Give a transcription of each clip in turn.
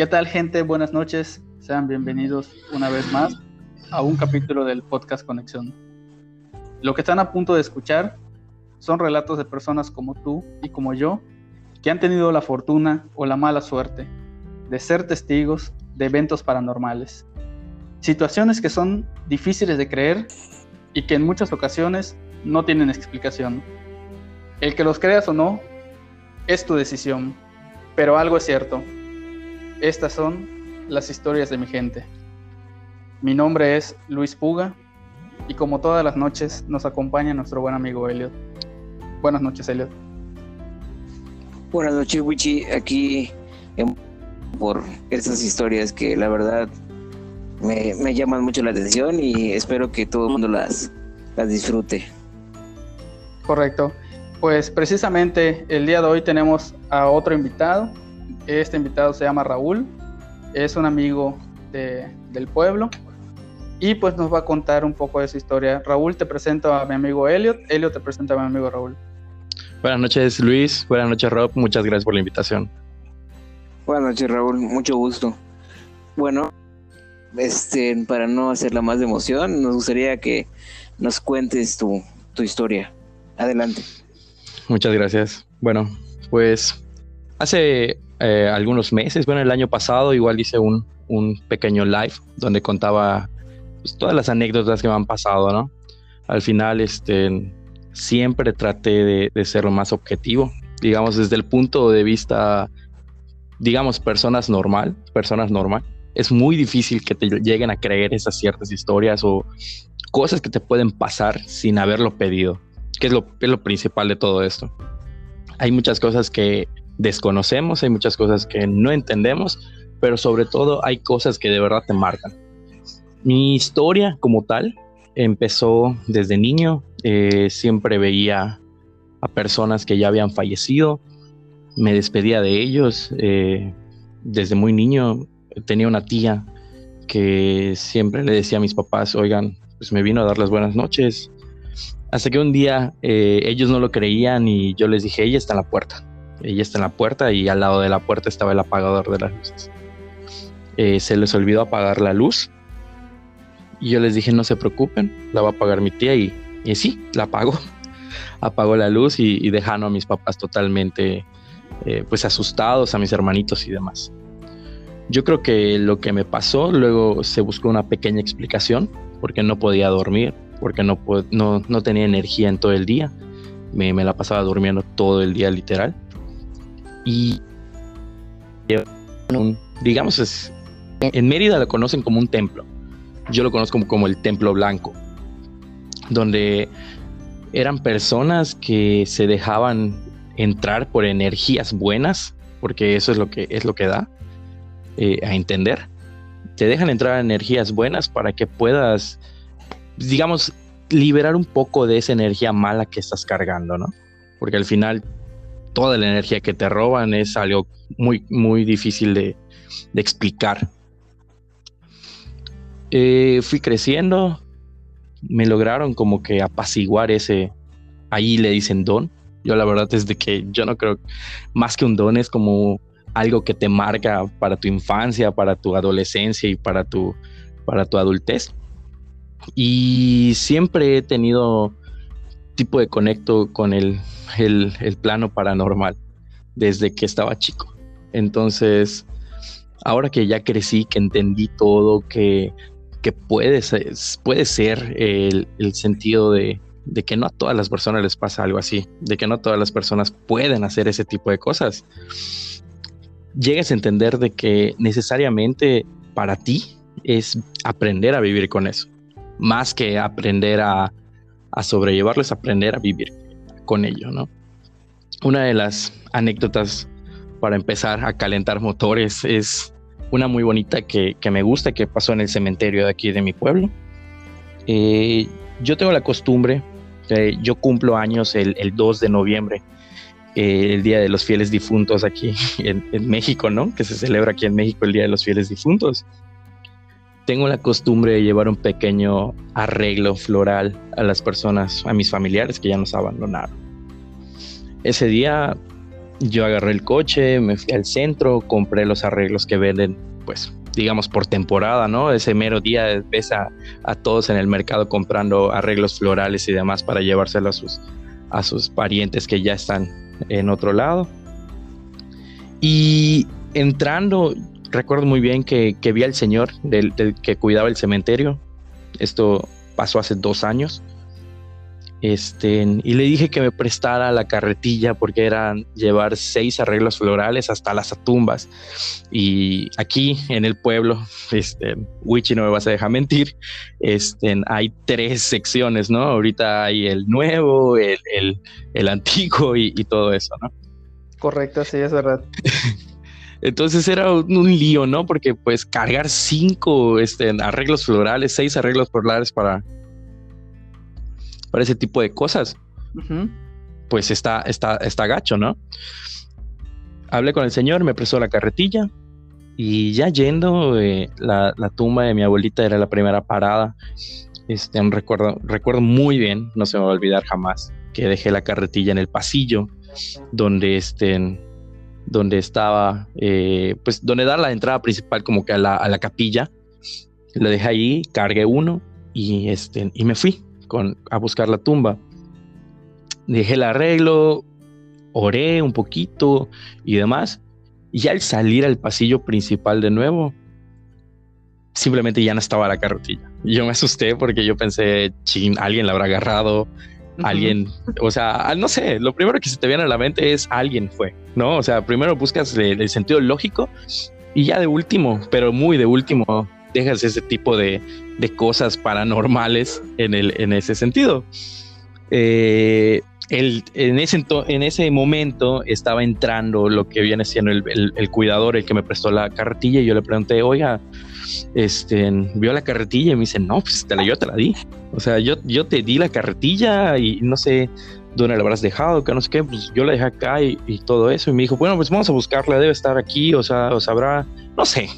¿Qué tal gente? Buenas noches. Sean bienvenidos una vez más a un capítulo del podcast Conexión. Lo que están a punto de escuchar son relatos de personas como tú y como yo que han tenido la fortuna o la mala suerte de ser testigos de eventos paranormales. Situaciones que son difíciles de creer y que en muchas ocasiones no tienen explicación. El que los creas o no es tu decisión, pero algo es cierto. Estas son las historias de mi gente. Mi nombre es Luis Puga y como todas las noches nos acompaña nuestro buen amigo Elliot. Buenas noches, Elliot. Buenas noches, Wichi. Aquí por estas historias que la verdad me, llaman mucho la atención y espero que todo el mundo las, las disfrute. Correcto. Pues precisamente el día de hoy tenemos a otro invitado. Este invitado se llama Raúl. Es un amigo del pueblo y pues nos va a contar un poco de su historia. Raúl, te presento a mi amigo Elliot. Elliot te presenta a mi amigo Raúl. Buenas noches, Luis. Buenas noches, Rob. Muchas gracias por la invitación. Buenas noches, Raúl. Mucho gusto. Bueno, este, para no hacerla más de emoción, nos gustaría que nos cuentes tu, tu historia. Adelante. Muchas gracias. Bueno, pues hace eh, algunos meses, bueno, el año pasado igual hice un, un pequeño live donde contaba pues, todas las anécdotas que me han pasado, ¿no? Al final, este, siempre traté de, ser lo más objetivo, digamos, desde el punto de vista, digamos, personas normal, personas normal. Es muy difícil que te lleguen a creer esas ciertas historias o cosas que te pueden pasar sin haberlo pedido, que es lo, es lo principal de todo esto. Hay muchas cosas que desconocemos, hay muchas cosas que no entendemos, pero sobre todo hay cosas que de verdad te marcan. Mi historia como tal empezó desde niño. Eh, siempre veía a personas que ya habían fallecido. Me despedía de ellos. Eh, desde muy niño tenía una tía que siempre le decía a mis papás, oigan, pues me vino a dar las buenas noches. Hasta que un día eh, ellos no lo creían y yo les dije, ella está en la puerta. Ella está en la puerta y al lado de la puerta estaba el apagador de las luces. se les olvidó apagar la luz y yo les dije, no se preocupen, la va a pagar mi tía y, y sí, la pagó. Apagó la luz y, y dejando a mis papás totalmente eh, pues asustados, a mis hermanitos y demás. Yo creo que lo que me pasó, luego se buscó una pequeña explicación, porque no podía dormir, porque no, no, no tenía energía en todo el día. Me, me la pasaba durmiendo todo el día literal. Y digamos, es, en Mérida lo conocen como un templo yo lo conozco como, el Templo Blanco, donde eran personas que se dejaban entrar por energías buenas, porque eso es lo que es lo que da eh, a entender. Te dejan entrar energías buenas para que puedas, digamos, liberar un poco de esa energía mala que estás cargando, ¿no? Porque al final toda la energía que te roban es algo muy, muy difícil de, explicar eh, fui creciendo, me lograron como que apaciguar ese, ahí le dicen don. Yo la verdad es de que yo no creo, más que un don es como algo que te marca para tu infancia, para tu adolescencia y para tu, para tu adultez. Y siempre he tenido tipo de conecto con el, el, el plano paranormal desde que estaba chico. Entonces, ahora que ya crecí, que entendí todo, que que puede ser, puede ser el, sentido de, que no a todas las personas les pasa algo así, de que no todas las personas pueden hacer ese tipo de cosas. Llegues a entender de que necesariamente para ti es aprender a vivir con eso, más que aprender a, a sobrellevarlo, es aprender a vivir con ello, ¿no? Una de las anécdotas para empezar a calentar motores es una muy bonita que, me gusta, que pasó en el cementerio de aquí de mi pueblo. Eh, yo tengo la costumbre, yo cumplo años el, 2 de noviembre, eh, el Día de los Fieles Difuntos aquí en, México, ¿no? Que se celebra aquí en México el Día de los Fieles Difuntos. Tengo la costumbre de llevar un pequeño arreglo floral a las personas, a mis familiares que ya nos abandonaron. Ese día yo agarré el coche, me fui al centro, compré los arreglos que venden, pues, digamos, por temporada, ¿no? Ese mero día ves a, todos en el mercado comprando arreglos florales y demás para llevárselo a sus, a sus parientes que ya están en otro lado. Y entrando, recuerdo muy bien que, vi al señor del, que cuidaba el cementerio. Esto pasó hace dos años. Este, y le dije que me prestara la carretilla porque eran llevar seis arreglos florales hasta las tumbas. Y aquí en el pueblo, este, Wichi no me vas a dejar mentir, este, hay tres secciones, ¿no? Ahorita hay el nuevo, el, el, antiguo y, todo eso, ¿no? Correcto, sí, es verdad. Entonces era un, lío, ¿no? Porque pues cargar cinco este, arreglos florales, seis arreglos florales para, para ese tipo de cosas, pues está, está, está gacho, ¿no? Hablé con el señor, me prestó la carretilla y ya yendo, eh, la, tumba de mi abuelita era la primera parada. Este, un recuerdo, recuerdo muy bien, no se me va a olvidar jamás, que dejé la carretilla en el pasillo donde, este, donde estaba, eh, pues donde da la entrada principal como que a la, a la capilla. Lo dejé ahí, cargué uno y, este, y me fui a buscar la tumba. Dejé el arreglo, oré un poquito y demás. Y al salir al pasillo principal de nuevo, simplemente ya no estaba la carretilla. Yo me asusté porque yo pensé, ching, alguien la habrá agarrado, alguien, o sea, no sé, lo primero que se te viene a la mente es alguien fue, ¿no? O sea, primero buscas el sentido lógico y ya de último, pero muy de último, dejas ese tipo de, cosas paranormales en, el, en ese sentido. Eh, en, ese, en ese momento estaba entrando lo que viene siendo el, cuidador, el que me prestó la carretilla, y yo le pregunté, oiga, este, vio la carretilla y me dice, no, pues te la, yo te la di. O sea, yo, yo te di la carretilla y no sé dónde la habrás dejado, que no sé qué, pues yo la dejé acá y, y, todo eso. Y me dijo, bueno, pues vamos a buscarla, debe estar aquí, o sea, o sabrá, no sé,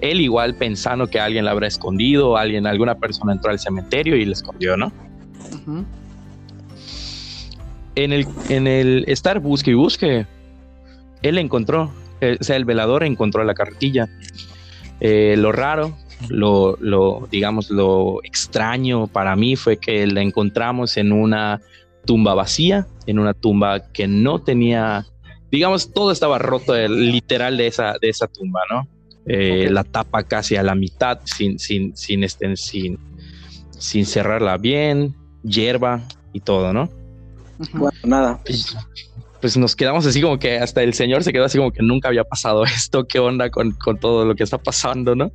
él igual pensando que alguien la habrá escondido, alguien, alguna persona entró al cementerio y la escondió, ¿no? en, el, en el estar busque y busque, él encontró, o sea, el velador encontró la cartilla. Eh, lo raro, lo, lo, digamos, lo extraño para mí fue que la encontramos en una tumba vacía, en una tumba que no tenía, digamos, todo estaba roto, literal de esa, de esa tumba, ¿no? Eh, la tapa casi a la mitad sin, sin, sin, este, sin, sin cerrarla bien, hierba y todo, ¿no? Bueno, nada. Pues, nos quedamos así como que hasta el señor se quedó así como que nunca había pasado esto, qué onda con, con todo lo que está pasando, ¿no?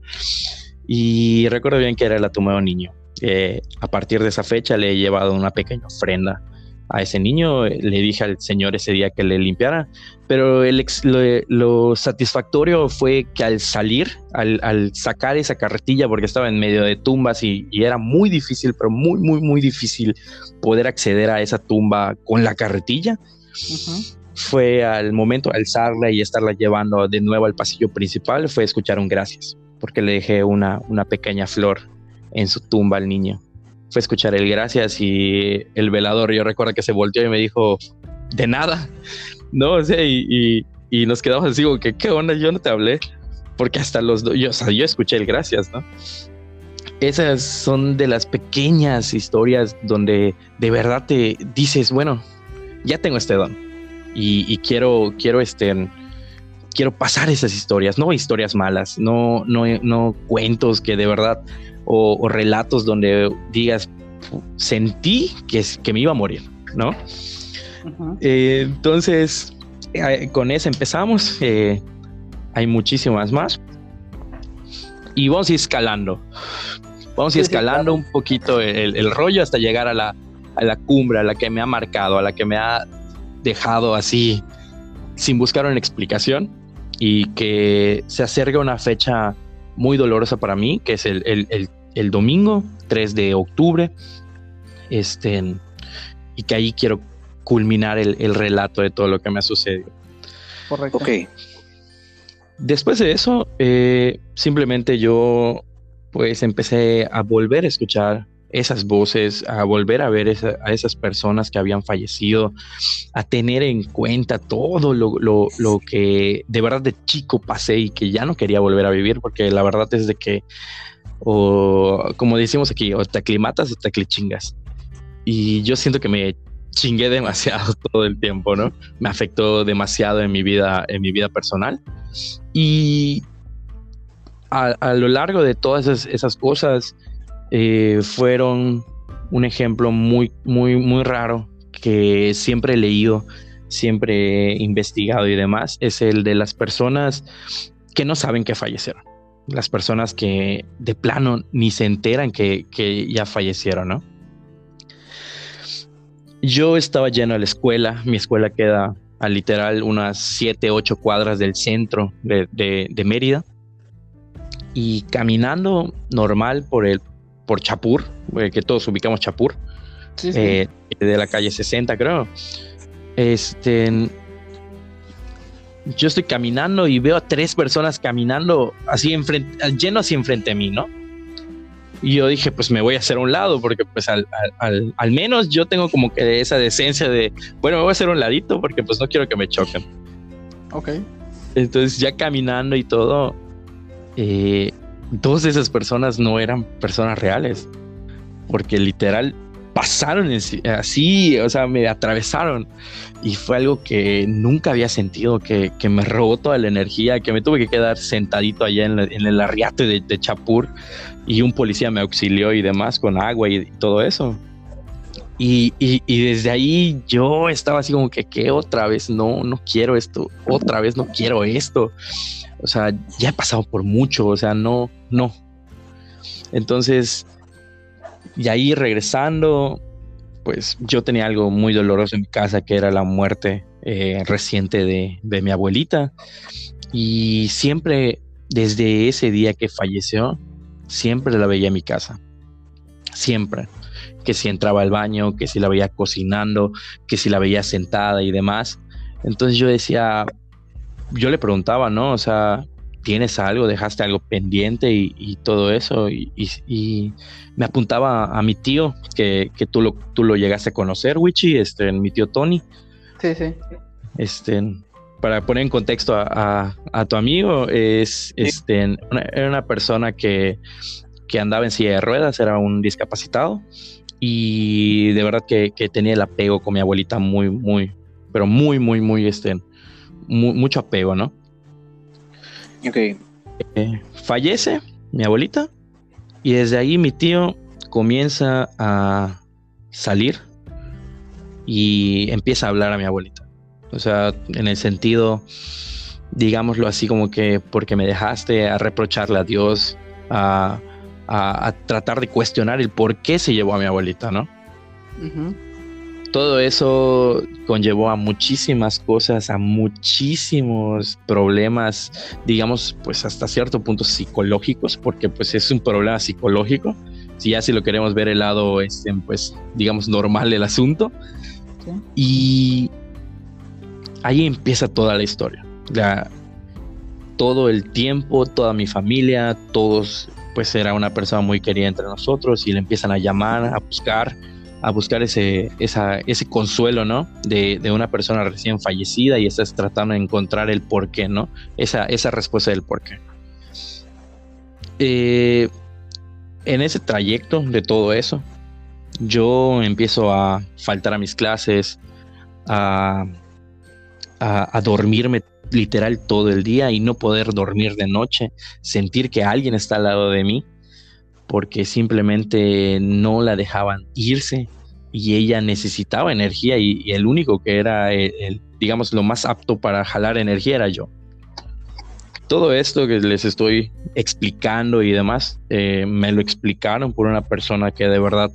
Y recuerdo bien que era de un niño. Eh, a partir de esa fecha le he llevado una pequeña ofrenda a ese niño, le dije al señor ese día que le limpiara, pero el lo, satisfactorio fue que al salir, al, sacar esa carretilla, porque estaba en medio de tumbas y, era muy difícil, pero muy, muy, muy difícil poder acceder a esa tumba con la carretilla. Fue al momento alzarla y estarla llevando de nuevo al pasillo principal, fue escuchar un gracias, porque le dejé una, una pequeña flor en su tumba al niño fue escuchar el gracias y el velador, yo recuerdo que se volteó y me dijo, de nada, ¿no? O sea, y, y, nos quedamos así como que, ¿qué onda? Yo no te hablé, porque hasta los dos, yo, o sea, yo escuché el gracias, ¿no? Esas son de las pequeñas historias donde de verdad te dices, bueno, ya tengo este don y, quiero, quiero este, quiero pasar esas historias, no historias malas, no, no, no cuentos que de verdad o, relatos donde digas, sentí que, que me iba a morir, ¿no? Eh, entonces, eh, con eso empezamos. Eh, hay muchísimas más. Y vamos a ir escalando. Vamos a ir escalando un poquito el, rollo hasta llegar a la, a la cumbre, a la que me ha marcado, a la que me ha dejado así sin buscar una explicación y que se acerca una fecha muy dolorosa para mí, que es el, domingo 3 de octubre. Este, y que ahí quiero culminar el, relato de todo lo que me ha sucedido. Correcto. Ok. Después de eso, eh, simplemente yo pues empecé a volver a escuchar esas voces, a volver a ver a esas personas que habían fallecido, a tener en cuenta todo lo, lo, que de verdad de chico pasé y que ya no quería volver a vivir, porque la verdad es de que, o como decimos aquí, o te aclimatas o te aclichingas. Y yo siento que me chingué demasiado todo el tiempo, ¿no? Me afectó demasiado en mi vida, en mi vida personal. Y a, lo largo de todas esas, cosas, eh, fueron un ejemplo muy, muy, muy raro que siempre he leído, siempre he investigado y demás, es el de las personas que no saben que fallecieron. Las personas que de plano ni se enteran que, que ya fallecieron, ¿no? Yo estaba lleno a la escuela, mi escuela queda a literal unas 7, 8 cuadras del centro de, Mérida. Y caminando normal por el por Chapur, eh, que todos ubicamos Chapur, eh, de la calle 60 creo. Este, yo estoy caminando y veo a tres personas caminando así enfrente, lleno así enfrente de mí, ¿no? Y yo dije, pues me voy a hacer a un lado, porque pues al, menos yo tengo como que esa decencia de, bueno, me voy a hacer un ladito porque pues no quiero que me choquen. Ok. Entonces ya caminando y todo, eh, dos de esas personas no eran personas reales, porque literal pasaron así, o sea, me atravesaron y fue algo que nunca había sentido, que, me robó toda la energía, que me tuve que quedar sentadito allá en, el arriate de, Chapur y un policía me auxilió y demás con agua y, todo eso. Y, desde ahí yo estaba así como que, ¿qué otra vez? No, no quiero esto, otra vez no quiero esto. O sea, ya he pasado por mucho, o sea, no, no. Entonces, y ahí regresando, pues yo tenía algo muy doloroso en mi casa, que era la muerte eh, reciente de, de mi abuelita. Y siempre, desde ese día que falleció, siempre la veía en mi casa. Siempre. Que si entraba al baño, que si la veía cocinando, que si la veía sentada y demás. Entonces yo decía, yo le preguntaba, ¿no? O sea, ¿tienes algo? ¿Dejaste algo pendiente y, todo eso? Y, me apuntaba a, mi tío, que, tú, lo, tú lo llegaste a conocer, Wichi, este, mi tío Tony. Sí, sí. Este, para poner en contexto a, tu amigo, es, este, era una persona que, que, andaba en silla de ruedas, era un discapacitado y de verdad que, que tenía el apego con mi abuelita muy, muy, pero muy, muy, muy, este, mucho apego, ¿no? Ok. Eh, fallece mi abuelita y desde ahí mi tío comienza a salir y empieza a hablar a mi abuelita. O sea, en el sentido, digámoslo así, como que porque me dejaste, a reprocharle a Dios, a, tratar de cuestionar el por qué se llevó a mi abuelita, ¿no? Todo eso conllevó a muchísimas cosas, a muchísimos problemas, digamos, pues hasta cierto punto psicológicos, porque pues es un problema psicológico. Si ya si lo queremos ver el lado, este, pues, digamos, normal del asunto. Y ahí empieza toda la historia. todo el tiempo, toda mi familia, todos, pues era una persona muy querida entre nosotros y le empiezan a llamar, a buscar a buscar ese, ese consuelo, ¿no? De, una persona recién fallecida y estás tratando de encontrar el porqué, ¿no? Esa, esa respuesta del porqué. Eh, en ese trayecto de todo eso, yo empiezo a faltar a mis clases, a, a, a dormirme literal todo el día y no poder dormir de noche, sentir que alguien está al lado de mí porque simplemente no la dejaban irse y ella necesitaba energía y, el único que era, el, digamos, lo más apto para jalar energía era yo. Todo esto que les estoy explicando y demás, eh, me lo explicaron por una persona que de verdad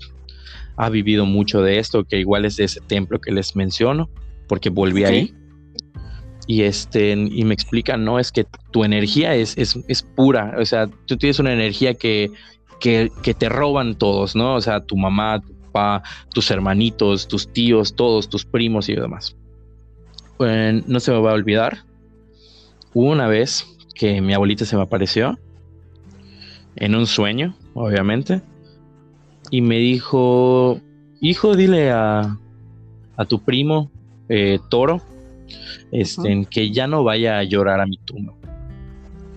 ha vivido mucho de esto, que igual es de ese templo que les menciono, porque volví ahí. Y, este, y me explican, no, es que tu energía es, es, es pura, o sea, tú tienes una energía que, que, te roban todos, ¿no? O sea, tu mamá, tu papá, tus hermanitos, tus tíos, todos, tus primos y demás. no se me va a olvidar. Hubo una vez que mi abuelita se me apareció en un sueño, obviamente. y me dijo, hijo, dile a, a tu primo eh, Toro este, que ya no vaya a llorar a mi tumba.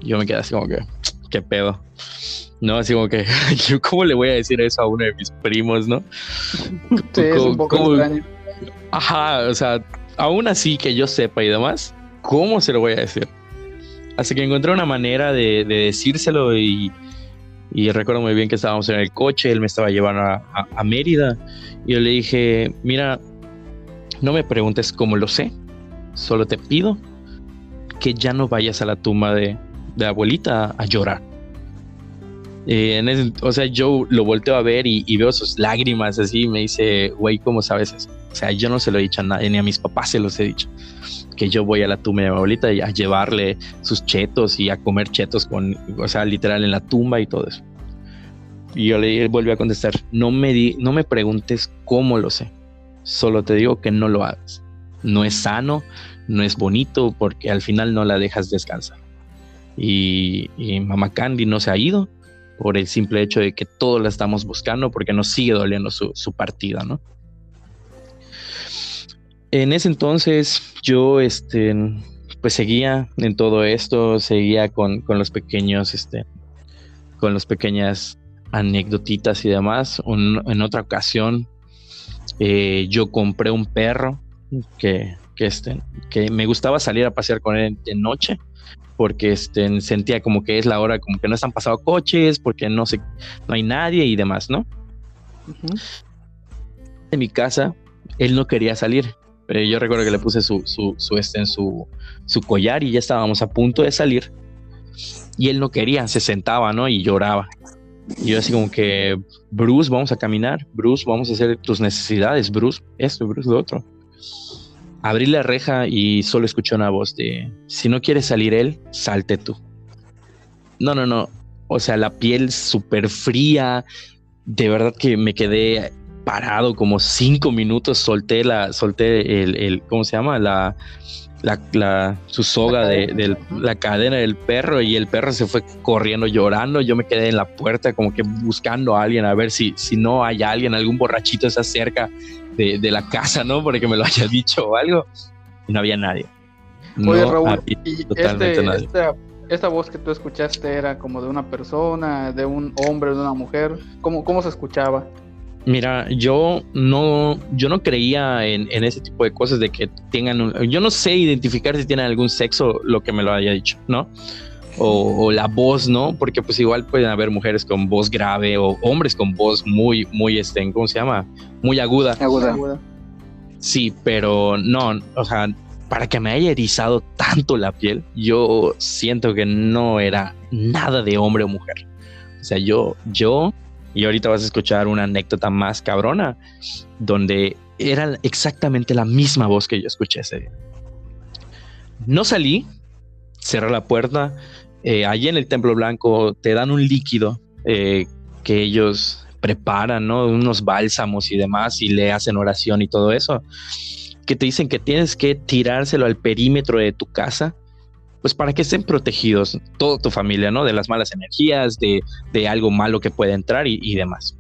Yo me quedé así como que, qué pedo. No, así como que, ¿cómo le voy a decir eso a uno de mis primos, no? Sí, es un poco extraño. Ajá, o sea, aún así que yo sepa y demás, ¿cómo se lo voy a decir? Así que encontré una manera de, decírselo y, recuerdo muy bien que estábamos en el coche, él me estaba llevando a, Mérida y yo le dije, mira, no me preguntes cómo lo sé, solo te pido que ya no vayas a la tumba de, de abuelita a, llorar. Eh, o sea, yo lo volteo a ver y, veo sus lágrimas así y me dice, güey, ¿cómo sabes eso? O sea, yo no se lo he dicho a nadie, ni a mis papás se los he dicho. Que yo voy a la tumba de mi abuelita y a llevarle sus chetos y a comer chetos con, o sea, literal en la tumba y todo eso. Y yo le volví a contestar, no me, di, no me preguntes cómo lo sé, solo te digo que no lo hagas. No es sano, no es bonito porque al final no la dejas descansar. Y, mamá Candy no se ha ido por el simple hecho de que todos la estamos buscando porque nos sigue doliendo su, su partida, ¿no? En ese entonces yo, este, pues seguía en todo esto, seguía con, con los pequeños, este, con las pequeñas anécdotitas y demás. en otra ocasión eh, yo compré un perro que, que, este, que me gustaba salir a pasear con él de noche porque este, sentía como que es la hora, como que no están pasando coches, porque no sé, no hay nadie y demás, ¿no? En mi casa, él no quería salir. Pero yo recuerdo que le puse su, su, su, este, en su, su collar y ya estábamos a punto de salir. Y él no quería, se sentaba, ¿no? Y lloraba. Y yo así como que, Bruce, vamos a caminar, Bruce, vamos a hacer tus necesidades, Bruce, esto, Bruce, lo otro. Abrí la reja y solo escuché una voz de, si no quiere salir él, salte tú. No, no, no. O sea, la piel súper fría. De verdad que me quedé parado como cinco minutos, solté la, solté el, el ¿cómo se llama? La, la, su soga de, la cadena del perro y el perro se fue corriendo llorando. Yo me quedé en la puerta como que buscando a alguien a ver si, si no hay alguien, algún borrachito está cerca de, la casa, ¿no? Porque me lo haya dicho o algo. Y no había nadie. Oye, Raúl, y este, Esta, esta, voz que tú escuchaste era como de una persona, de un hombre, de una mujer. ¿Cómo, cómo se escuchaba? Mira, yo no, yo no creía en, ese tipo de cosas de que tengan un, yo no sé identificar si tienen algún sexo lo que me lo haya dicho, ¿no? O, la voz, ¿no? Porque pues igual pueden haber mujeres con voz grave o hombres con voz muy, muy, este, ¿cómo se llama? Muy aguda. Aguda. Sí, pero no, o sea, para que me haya erizado tanto la piel, yo siento que no era nada de hombre o mujer. O sea, yo, yo y ahorita vas a escuchar una anécdota más cabrona, donde era exactamente la misma voz que yo escuché ese día. No salí, cerré la puerta. Eh, allí en el Templo Blanco te dan un líquido eh, que ellos preparan, ¿no? Unos bálsamos y demás, y le hacen oración y todo eso. Que te dicen que tienes que tirárselo al perímetro de tu casa pues para que estén protegidos toda tu familia, ¿no? De las malas energías, de, algo malo que puede entrar y, demás.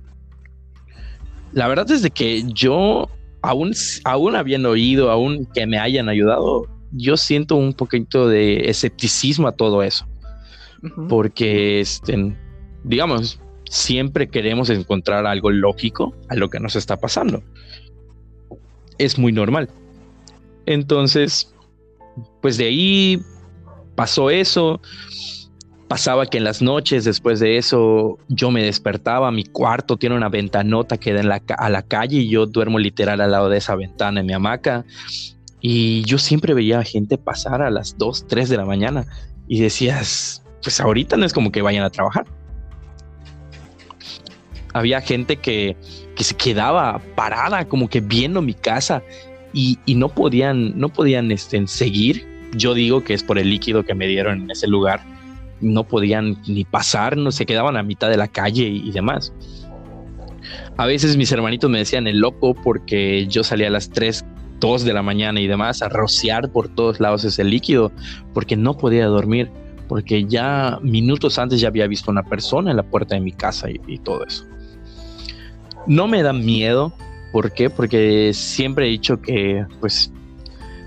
La verdad es de que yo, aún, aún habiendo oído, aún que me hayan ayudado, yo siento un poquito de escepticismo a todo eso. Porque, este, digamos, siempre queremos encontrar algo lógico a lo que nos está pasando. Es muy normal. Entonces, pues de ahí pasó eso. Pasaba que en las noches después de eso yo me despertaba, mi cuarto tiene una ventanota que da en la, a la calle y yo duermo literal al lado de esa ventana en mi hamaca. Y yo siempre veía gente pasar a las 2, 3 de la mañana y decías, pues ahorita no es como que vayan a trabajar. Había gente que, que se quedaba parada como que viendo mi casa y, y no podían, no podían este, seguir yo digo que es por el líquido que me dieron en ese lugar. No podían ni pasar, no se quedaban a mitad de la calle y, demás. A veces mis hermanitos me decían el loco porque yo salía a las 3, 2 de la mañana y demás a rociar por todos lados ese líquido porque no podía dormir, porque ya minutos antes ya había visto una persona en la puerta de mi casa y, todo eso. no me da miedo. ¿Por qué? Porque siempre he dicho que, pues,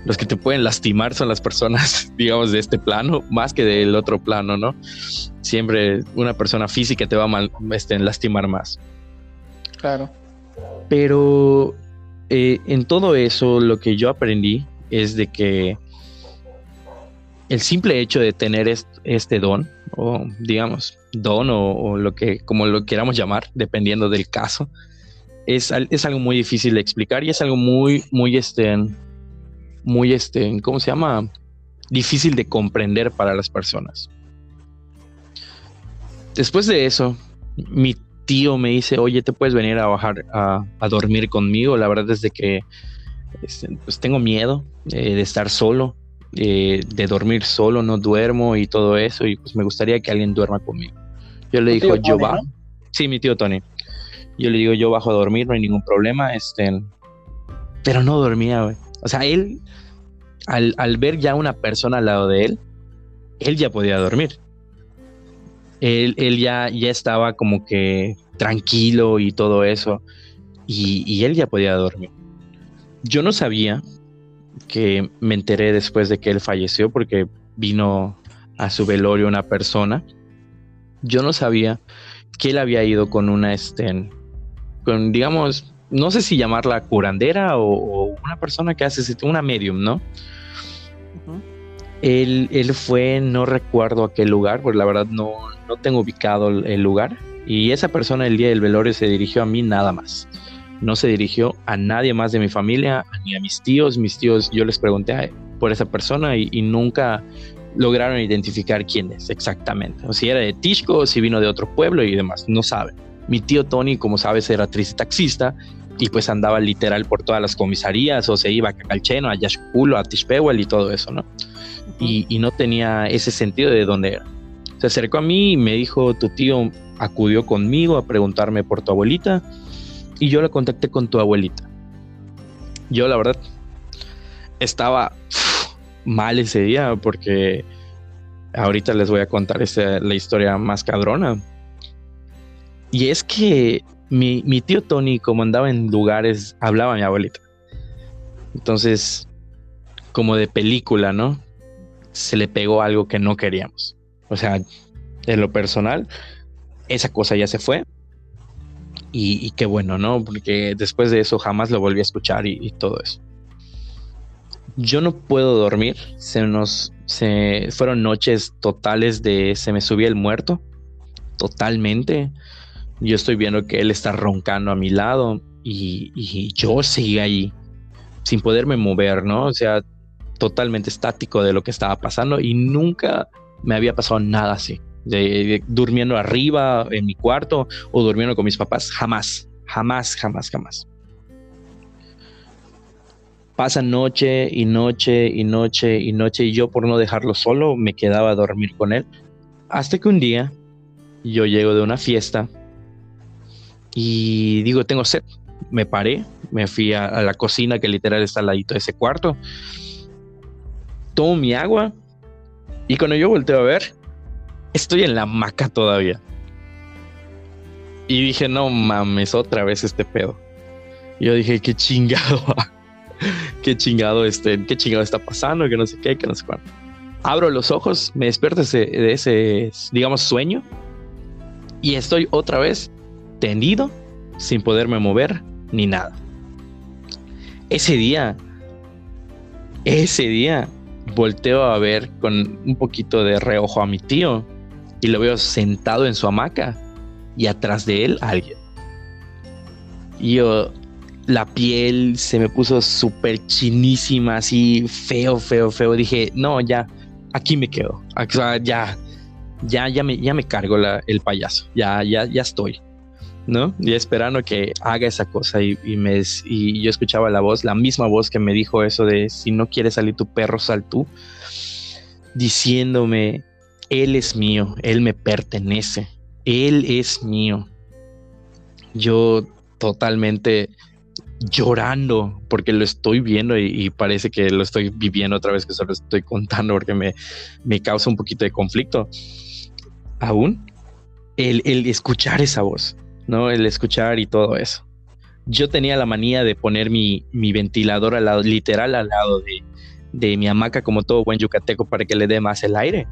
los que te pueden lastimar son las personas, digamos, de este plano, más que del otro plano, ¿no? Siempre una persona física te va a mal, este, lastimar más. Claro. Pero eh, en todo eso, lo que yo aprendí es de que el simple hecho de tener este, don, o digamos, don o, lo que, como lo queramos llamar, dependiendo del caso, es, es, algo muy difícil de explicar y es algo muy, muy, este, muy, este, ¿cómo se llama? Difícil de comprender para las personas. Después de eso, mi tío me dice, oye, ¿te puedes venir a bajar a, dormir conmigo? La verdad es de que este, pues tengo miedo eh, de estar solo eh, de dormir solo, no duermo y todo eso, y pues me gustaría que alguien duerma conmigo. Yo le digo, yo bajo. Sí, mi tío Tony. Yo le digo, yo bajo a dormir, no hay ningún problema. Este, pero no dormía, güey. O sea, él, al, al, ver ya una persona al lado de él, él ya podía dormir. Él, él ya, ya estaba como que tranquilo y todo eso. Y, y él ya podía dormir. Yo no sabía que me enteré después de que él falleció porque vino a su velorio una persona. Yo no sabía que él había ido con una, este, con, digamos, no sé si llamarla curandera o, una persona que hace una medium, ¿no? él, él, fue, no recuerdo a qué lugar, porque la verdad no, no tengo ubicado el lugar. Y esa persona el día del velorio se dirigió a mí nada más no se dirigió a nadie más de mi familia, ni a mis tíos. Mis tíos, yo les pregunté por esa persona y, nunca lograron identificar quién es exactamente. O si era de Tishko, o si vino de otro pueblo y demás, no saben. Mi tío Tony, como sabes, era triste taxista y pues andaba literal por todas las comisarías o se iba a Cacalcheno, a Yashkulo, a Tishpewell y todo eso, ¿no? Y, y, no tenía ese sentido de dónde era. Se acercó a mí y me dijo, tu tío acudió conmigo a preguntarme por tu abuelita y yo la contacté con tu abuelita. Yo la verdad estaba mal ese día porque ahorita les voy a contar la historia más cadrona. Y es que mi, mi, tío Tony, como andaba en lugares, hablaba a mi abuelita. Entonces, como de película, ¿no? Se le pegó algo que no queríamos. O sea, en lo personal, esa cosa ya se fue. Y, qué bueno, ¿no? Porque después de eso jamás lo volví a escuchar y, todo eso. Yo no puedo dormir. Se nos se fueron noches totales de se me subía el muerto totalmente. Yo estoy viendo que él está roncando a mi lado y, y yo seguía ahí sin poderme mover, ¿no? O sea, totalmente estático de lo que estaba pasando y nunca me había pasado nada así durmiendo arriba en mi cuarto o durmiendo con mis papás. Jamás, jamás, jamás, jamás. Pasa noche y noche y noche y noche y yo por no dejarlo solo me quedaba a dormir con él. Hasta que un día yo llego de una fiesta y digo, tengo sed. Me paré, me fui a, a la cocina que literal está al ladito de ese cuarto. Tomo mi agua y cuando yo volteo a ver, estoy en la maca todavía. Y dije, no mames, otra vez este pedo. Yo dije, qué chingado, qué chingado, este, qué chingado está pasando, que no sé qué, que no sé cuándo. Abro los ojos, me despierto de ese, digamos, sueño. Y estoy otra vez tendido, sin poderme mover ni nada. Ese día, ese día, volteo a ver con un poquito de reojo a mi tío y lo veo sentado en su hamaca y atrás de él alguien. Y yo, la piel se me puso súper chinísima, así feo, feo, feo. Dije, no, ya, aquí me quedo. ya, ya, ya me, ya me cargo el payaso. Ya, ya, ya estoy. ¿No? Y esperando que haga esa cosa y, me, y yo escuchaba la voz, la misma voz que me dijo eso de si no quieres salir tu perro, sal tú, diciéndome él es mío, Él me pertenece, Él es mío. Yo totalmente llorando porque lo estoy viendo y, parece que lo estoy viviendo otra vez que solo estoy contando porque me, me causa un poquito de conflicto. Aún el, el escuchar esa voz, ¿no? El escuchar y todo eso. Yo tenía la manía de poner mi, mi ventilador al literal al lado de, de mi hamaca, como todo buen yucateco, para que le dé más el aire.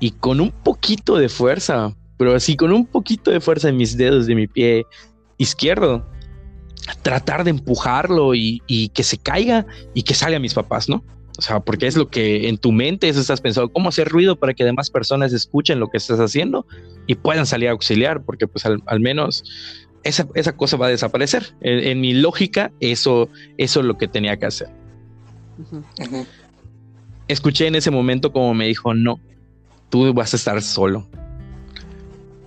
Y con un poquito de fuerza, pero así con un poquito de fuerza en mis dedos de mi pie izquierdo, tratar de empujarlo y, y que se caiga y que salga a mis papás, ¿no? O sea, porque es lo que en tu mente eso estás pensando, cómo hacer ruido para que demás personas escuchen lo que estás haciendo y puedan salir a auxiliar, porque pues al, menos esa, esa, cosa va a desaparecer. En, mi lógica, eso, eso es lo que tenía que hacer. Escuché en ese momento como me dijo, no, tú vas a estar solo.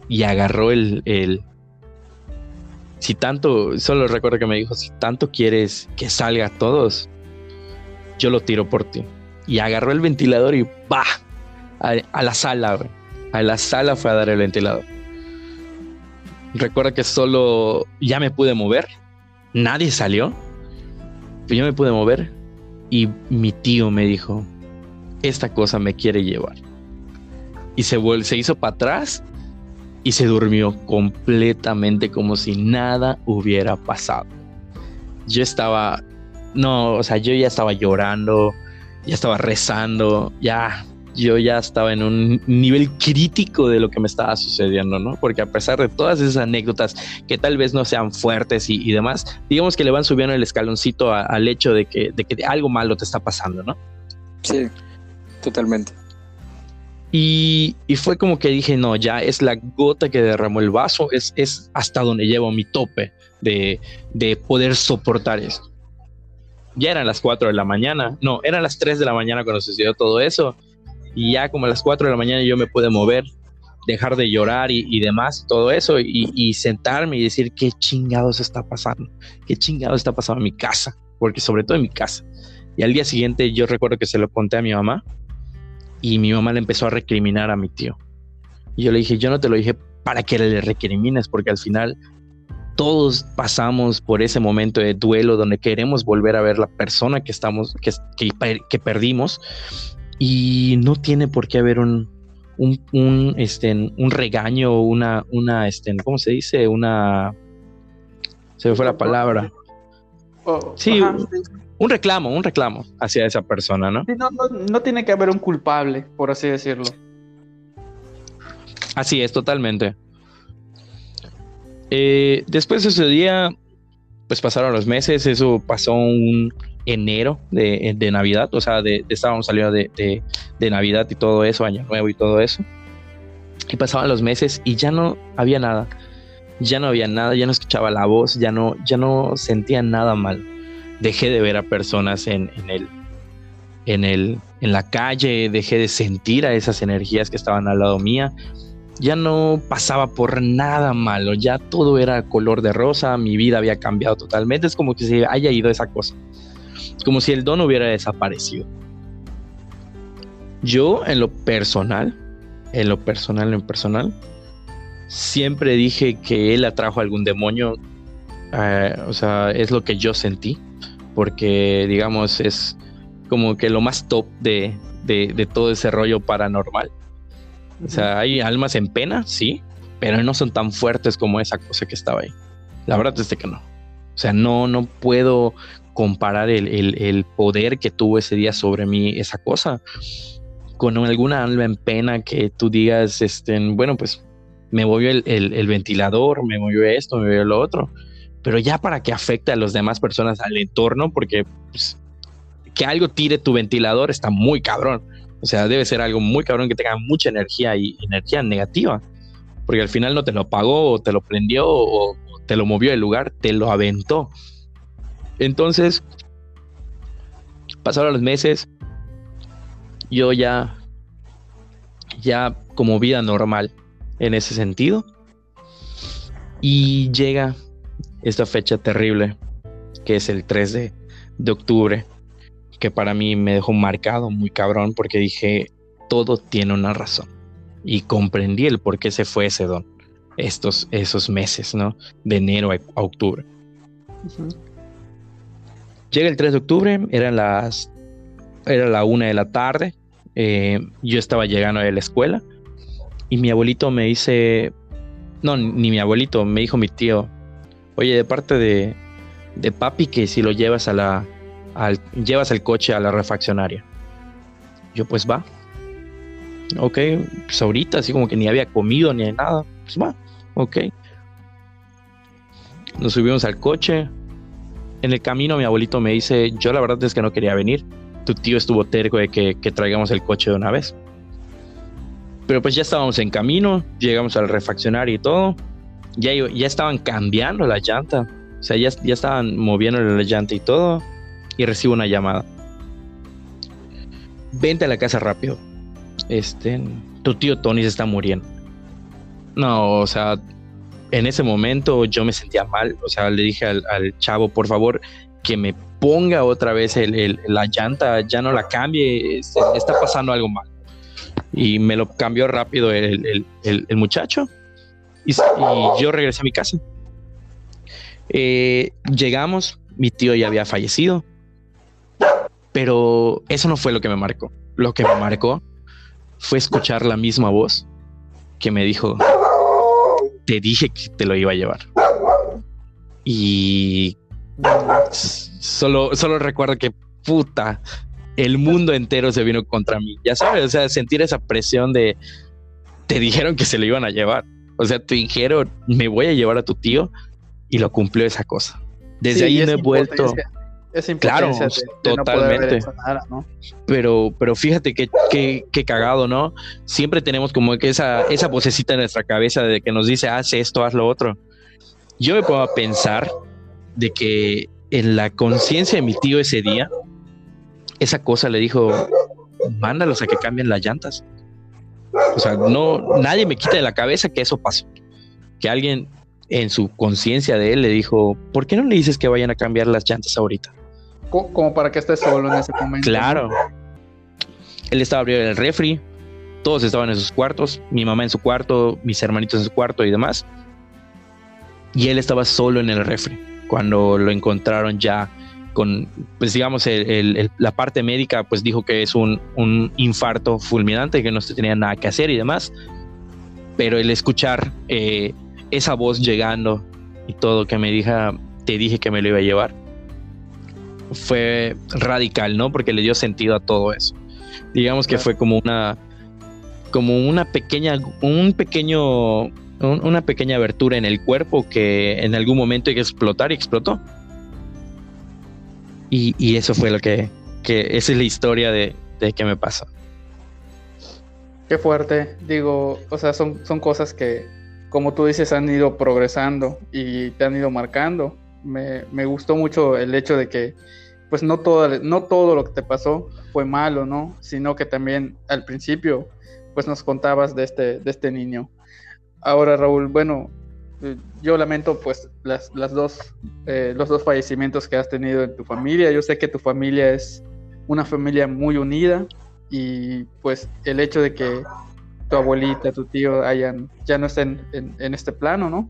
Y agarró el, el, si tanto, solo recuerdo que me dijo, si tanto quieres que salga todos, yo lo tiro por ti. Y agarró el ventilador y ¡bah! A, la sala, A la sala fue a dar el ventilador. Recuerda que solo ya me pude mover. Nadie salió. Yo me pude mover. Y mi tío me dijo, esta cosa me quiere llevar. Y se, se hizo para atrás y se durmió completamente como si nada hubiera pasado. Yo estaba no, o sea, yo ya estaba llorando, ya estaba rezando, ya, yo ya estaba en un nivel crítico de lo que me estaba sucediendo, ¿no? Porque a pesar de todas esas anécdotas que tal vez no sean fuertes y, demás, digamos que le van subiendo el escaloncito al hecho de que, de que algo malo te está pasando, ¿no? Sí, totalmente. Y, y, fue como que dije, no, ya es la gota que derramó el vaso, es, es hasta donde llevo mi tope de, de poder soportar esto ya eran las 4 de la mañana, no, eran las 3 de la mañana cuando sucedió todo eso, y ya como a las 4 de la mañana yo me pude mover, dejar de llorar y, demás, todo eso, y, sentarme y decir, ¿qué chingados está pasando? ¿Qué chingados está pasando en mi casa? Porque sobre todo en mi casa. Y al día siguiente yo recuerdo que se lo conté a mi mamá, y mi mamá le empezó a recriminar a mi tío. Y yo le dije, yo no te lo dije para que le recrimines, porque al final todos pasamos por ese momento de duelo donde queremos volver a ver la persona que estamos, que, que, perdimos y no tiene por qué haber un, un, este, un regaño, una, una, este, ¿cómo se dice? Una, se me fue la palabra. Oh, sí, un reclamo, un reclamo hacia esa persona, ¿no? no, no tiene que haber un culpable, por así decirlo. Así es, totalmente. Eh, después de ese día, pues pasaron los meses, eso pasó un enero de, Navidad, o sea, de, estábamos saliendo de, Navidad y todo eso, Año Nuevo y todo eso. Y pasaban los meses y ya no había nada, ya no había nada, ya no escuchaba la voz, ya no, ya no sentía nada mal. Dejé de ver a personas en, el, en el, en la calle, dejé de sentir a esas energías que estaban al lado mía. Ya no pasaba por nada malo, ya todo era color de rosa, mi vida había cambiado totalmente, es como que se haya ido esa cosa, como si el don hubiera desaparecido. Yo en lo personal, en lo personal, en personal, siempre dije que él atrajo algún demonio, eh, o sea, es lo que yo sentí, porque digamos es como que lo más top de, de todo ese rollo paranormal o sea, hay almas en pena, sí, pero no son tan fuertes como esa cosa que estaba ahí. La verdad es que no. O sea, no, no puedo comparar el, poder que tuvo ese día sobre mí, esa cosa, con alguna alma en pena que tú digas, este, bueno, pues me movió el, ventilador, me movió esto, me movió lo otro. Pero ya para que afecte a las demás personas, al entorno, porque pues, que algo tire tu ventilador está muy cabrón. O sea, debe ser algo muy cabrón que tenga mucha energía y energía negativa. Porque al final no te lo apagó o te lo prendió o te lo movió del lugar, te lo aventó. Entonces, pasaron los meses, yo ya, ya como vida normal en ese sentido. Y llega esta fecha terrible, que es el 3 de, de octubre que para mí me dejó marcado muy cabrón porque dije, todo tiene una razón. Y comprendí el por qué se fue ese don estos, esos meses, ¿no? De enero a, octubre. Llega el 3 de octubre, eran las, era la una de la tarde, eh, yo estaba llegando de la escuela y mi abuelito me dice, no, ni mi abuelito, me dijo mi tío, oye, de parte de, de papi que si lo llevas a la, al, llevas el coche a la refaccionaria. Yo pues va. Ok, pues ahorita así como que ni había comido ni nada. Pues va, ok. Nos subimos al coche. En el camino mi abuelito me dice, yo la verdad es que no quería venir. Tu tío estuvo terco de que, que traigamos el coche de una vez. Pero pues ya estábamos en camino, llegamos al refaccionario y todo. Ya, ya estaban cambiando la llanta. O sea, ya, ya estaban moviendo la llanta y todo. Y recibo una llamada. Vente a la casa rápido. Este, tu tío Tony se está muriendo. No, o sea, en ese momento yo me sentía mal. O sea, le dije al, chavo, por favor, que me ponga otra vez la llanta, ya no la cambie, este, está pasando algo mal y me lo cambió rápido el, muchacho y, yo regresé a mi casa. Eh, llegamos, mi tío ya había fallecido, pero eso no fue lo que me marcó. Lo que me marcó fue escuchar la misma voz que me dijo, te dije que te lo iba a llevar. Y solo, solo recuerdo que puta, el mundo entero se vino contra mí. Ya sabes, o sea, sentir esa presión de te dijeron que se lo iban a llevar. O sea, te dijeron, me voy a llevar a tu tío y lo cumplió esa cosa. Desde ahí me he vuelto. Es claro, totalmente. Pero, pero fíjate que, que, cagado, ¿no? Siempre tenemos como que esa, esa vocecita en nuestra cabeza de que nos dice, haz esto, haz lo otro. Yo me puedo pensar de que en la conciencia de mi tío ese día, esa cosa le dijo, mándalos a que cambien las llantas. O sea, no, nadie me quita de la cabeza que eso pasó. Que alguien en su conciencia de él le dijo, ¿por qué no le dices que vayan a cambiar las llantas ahorita? Como para que esté solo en ese momento. Claro. Él estaba abriendo el refri, todos estaban en sus cuartos, mi mamá en su cuarto, mis hermanitos en su cuarto y demás. Y él estaba solo en el refri cuando lo encontraron ya con, pues digamos, la parte médica, pues dijo que es un, infarto fulminante, que no se tenía nada que hacer y demás. Pero el escuchar eh, esa voz llegando y todo que me dijo, te dije que me lo iba a llevar, fue radical, ¿no? Porque le dio sentido a todo eso. Digamos que fue como una, como una pequeña, un pequeño, una pequeña abertura en el cuerpo que en algún momento hay que explotar y explotó. Y, eso fue lo que, que, esa es la historia de, de que me pasó. Qué fuerte, digo, o sea, son, son cosas que, como tú dices, han ido progresando y te han ido marcando. Me, me gustó mucho el hecho de que, pues no todo, no todo lo que te pasó fue malo, ¿no? Sino que también al principio, pues nos contabas de este, de este niño. Ahora, Raúl, bueno, yo lamento pues las, dos, eh, los dos fallecimientos que has tenido en tu familia. Yo sé que tu familia es una familia muy unida y pues el hecho de que tu abuelita, tu tío hayan, ya no estén en, este plano, ¿no?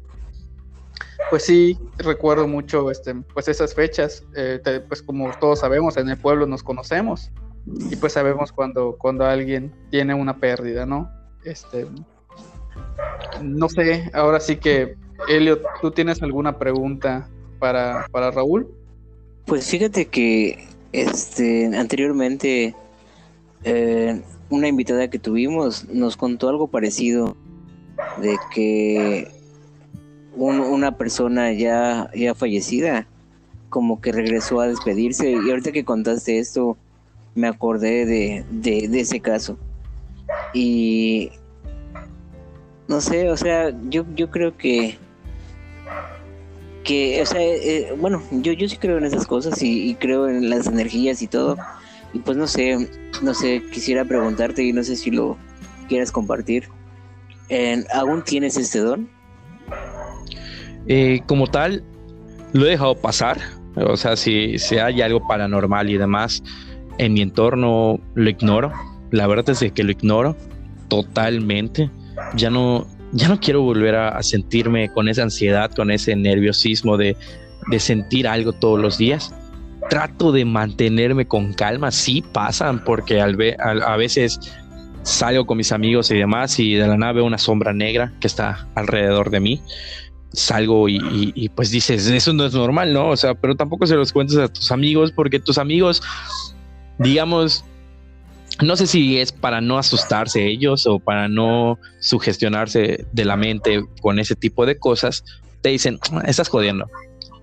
Pues sí, recuerdo mucho este, pues esas fechas, eh, pues como todos sabemos, en el pueblo nos conocemos y pues sabemos cuando, cuando alguien tiene una pérdida, ¿no? Este, no sé, ahora sí que Elliot, ¿tú tienes alguna pregunta para, Raúl? Pues fíjate que este anteriormente eh, una invitada que tuvimos nos contó algo parecido de que una persona ya, ya fallecida como que regresó a despedirse y ahorita que contaste esto me acordé de, de ese caso y no sé, o sea, yo, yo creo que que, o sea, eh, bueno, yo, yo sí creo en esas cosas y, creo en las energías y todo. Y pues no sé, no sé, quisiera preguntarte y no sé si lo quieras compartir. ¿Aún tienes este don? Eh, como tal, lo he dejado pasar. O sea, si, si hay algo paranormal y demás en mi entorno, lo ignoro. La verdad es que lo ignoro totalmente. Ya no, ya no quiero volver a, sentirme con esa ansiedad, con ese nerviosismo de, sentir algo todos los días. Trato de mantenerme con calma, sí pasan, porque al, a, veces salgo con mis amigos y demás y de la nada veo una sombra negra que está alrededor de mí. Salgo y, pues dices, eso no es normal, ¿no? O sea, pero tampoco se los cuentes a tus amigos porque tus amigos, digamos, no sé si es para no asustarse ellos o para no sugestionarse de la mente con ese tipo de cosas, te dicen, estás jodiendo.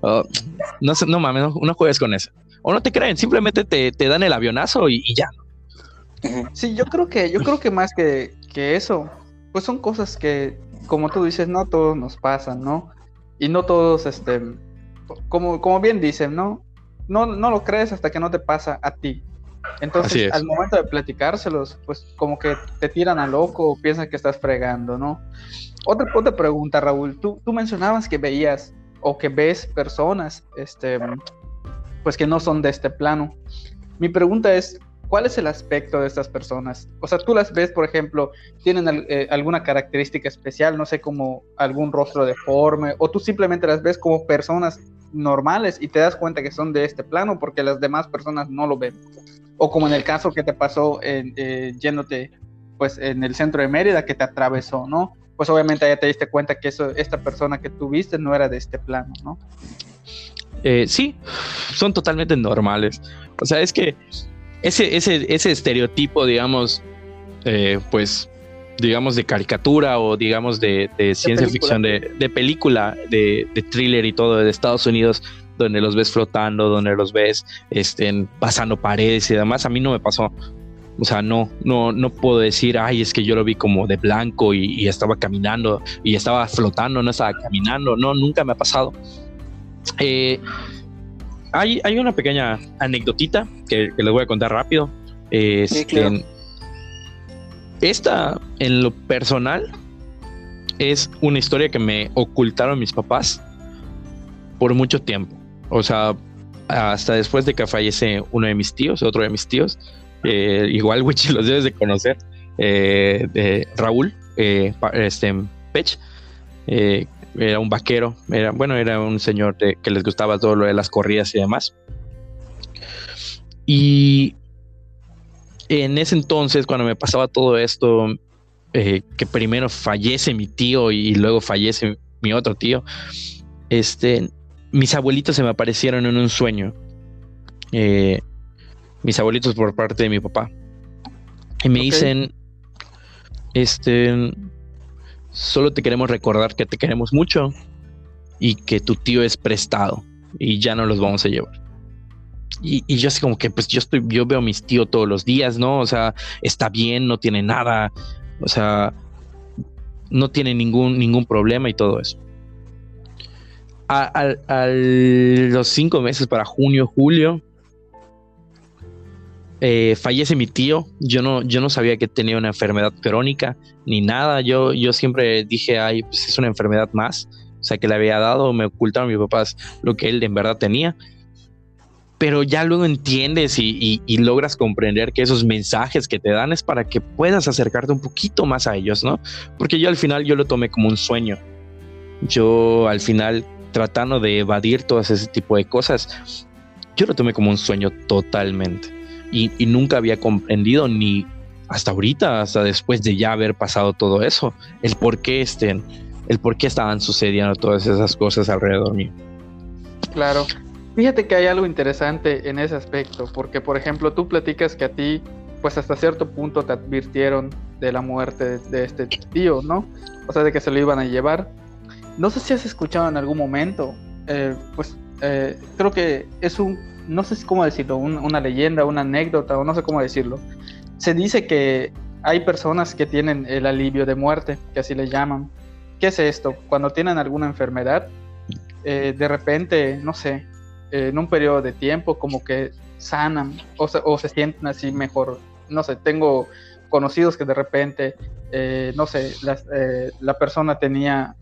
no, no mames, no, juegues con eso. O no te creen, simplemente te, dan el avionazo y, y ya. Sí, yo creo que, yo creo que más que, que eso, pues son cosas que, como tú dices, no todos nos pasan, ¿no? Y no todos, este, como, como bien dicen, ¿no? No, no lo crees hasta que no te pasa a ti. Entonces, al momento de platicárselos, pues como que te tiran a loco o piensan que estás fregando, ¿no? Otra, otra pregunta, Raúl. Tú, tú mencionabas que veías o que ves personas, este, pues que no son de este plano. Mi pregunta es, ¿cuál es el aspecto de estas personas? O sea, tú las ves, por ejemplo, tienen eh, alguna característica especial, no sé, como algún rostro deforme, o tú simplemente las ves como personas normales y te das cuenta que son de este plano porque las demás personas no lo ven. O como en el caso que te pasó en, eh, yéndote pues en el centro de Mérida que te atravesó, ¿no? Pues obviamente ya te diste cuenta que eso, esta persona que tú viste no era de este plano, ¿no? Eh, sí, son totalmente normales. O sea, es que ese, ese, ese estereotipo, digamos, eh, pues, digamos, de caricatura o digamos de, ciencia ficción, de, película, de, thriller y todo de Estados Unidos, donde los ves flotando, donde los ves estén pasando paredes y demás, a mí no me pasó. O sea, no, no, no puedo decir, ay, es que yo lo vi como de blanco y, estaba caminando y estaba flotando, no estaba caminando. No, nunca me ha pasado. Eh, hay, una pequeña anecdotita que, les voy a contar rápido. Este, esta, en lo personal, es una historia que me ocultaron mis papás por mucho tiempo. O sea, hasta después de que fallece uno de mis tíos, otro de mis tíos, eh, igual Wichi los debes de conocer, eh, de Raúl, eh, este, Pech, era un vaquero, era, bueno, era un señor que les gustaba todo lo de las corridas y demás. Y en ese entonces, cuando me pasaba todo esto, que primero fallece mi tío y luego fallece mi otro tío, este, mis abuelitos se me aparecieron en un sueño. Eh, mis abuelitos por parte de mi papá. Y me dicen, este, Solo te queremos recordar que te queremos mucho y que tu tío es prestado y ya no los vamos a llevar. Y, yo así como que pues yo estoy, yo veo a mis tíos todos los días, ¿no? O sea, está bien, no tiene nada, o sea, no tiene ningún, ningún problema y todo eso. A, los cinco meses para junio, julio, eh, fallece mi tío. Yo no, yo no sabía que tenía una enfermedad crónica ni nada. Yo, yo siempre dije, ay, pues es una enfermedad más. O sea, que le había dado, me ocultaron mis papás lo que él en verdad tenía. Pero ya luego entiendes y, logras comprender que esos mensajes que te dan es para que puedas acercarte un poquito más a ellos, ¿no? Porque yo al final yo lo tomé como un sueño. Yo al final tratando de evadir todas ese tipo de cosas, yo lo tomé como un sueño totalmente y, nunca había comprendido ni hasta ahorita, hasta después de ya haber pasado todo eso, el por qué estén, el por qué estaban sucediendo todas esas cosas alrededor mío. Claro. Fíjate que hay algo interesante en ese aspecto, porque por ejemplo tú platicas que a ti, pues hasta cierto punto te advirtieron de la muerte de, este tío, ¿no? O sea, de que se lo iban a llevar. No sé si has escuchado en algún momento, eh, pues eh, creo que es un no sé cómo decirlo, una leyenda, una anécdota o no sé cómo decirlo. Se dice que hay personas que tienen el alivio de muerte, que así le llaman. ¿Qué es esto? Cuando tienen alguna enfermedad, eh, de repente, no sé, en un periodo de tiempo como que sanan o se, sienten así mejor. No sé, tengo conocidos que de repente, eh, no sé, eh, la persona tenía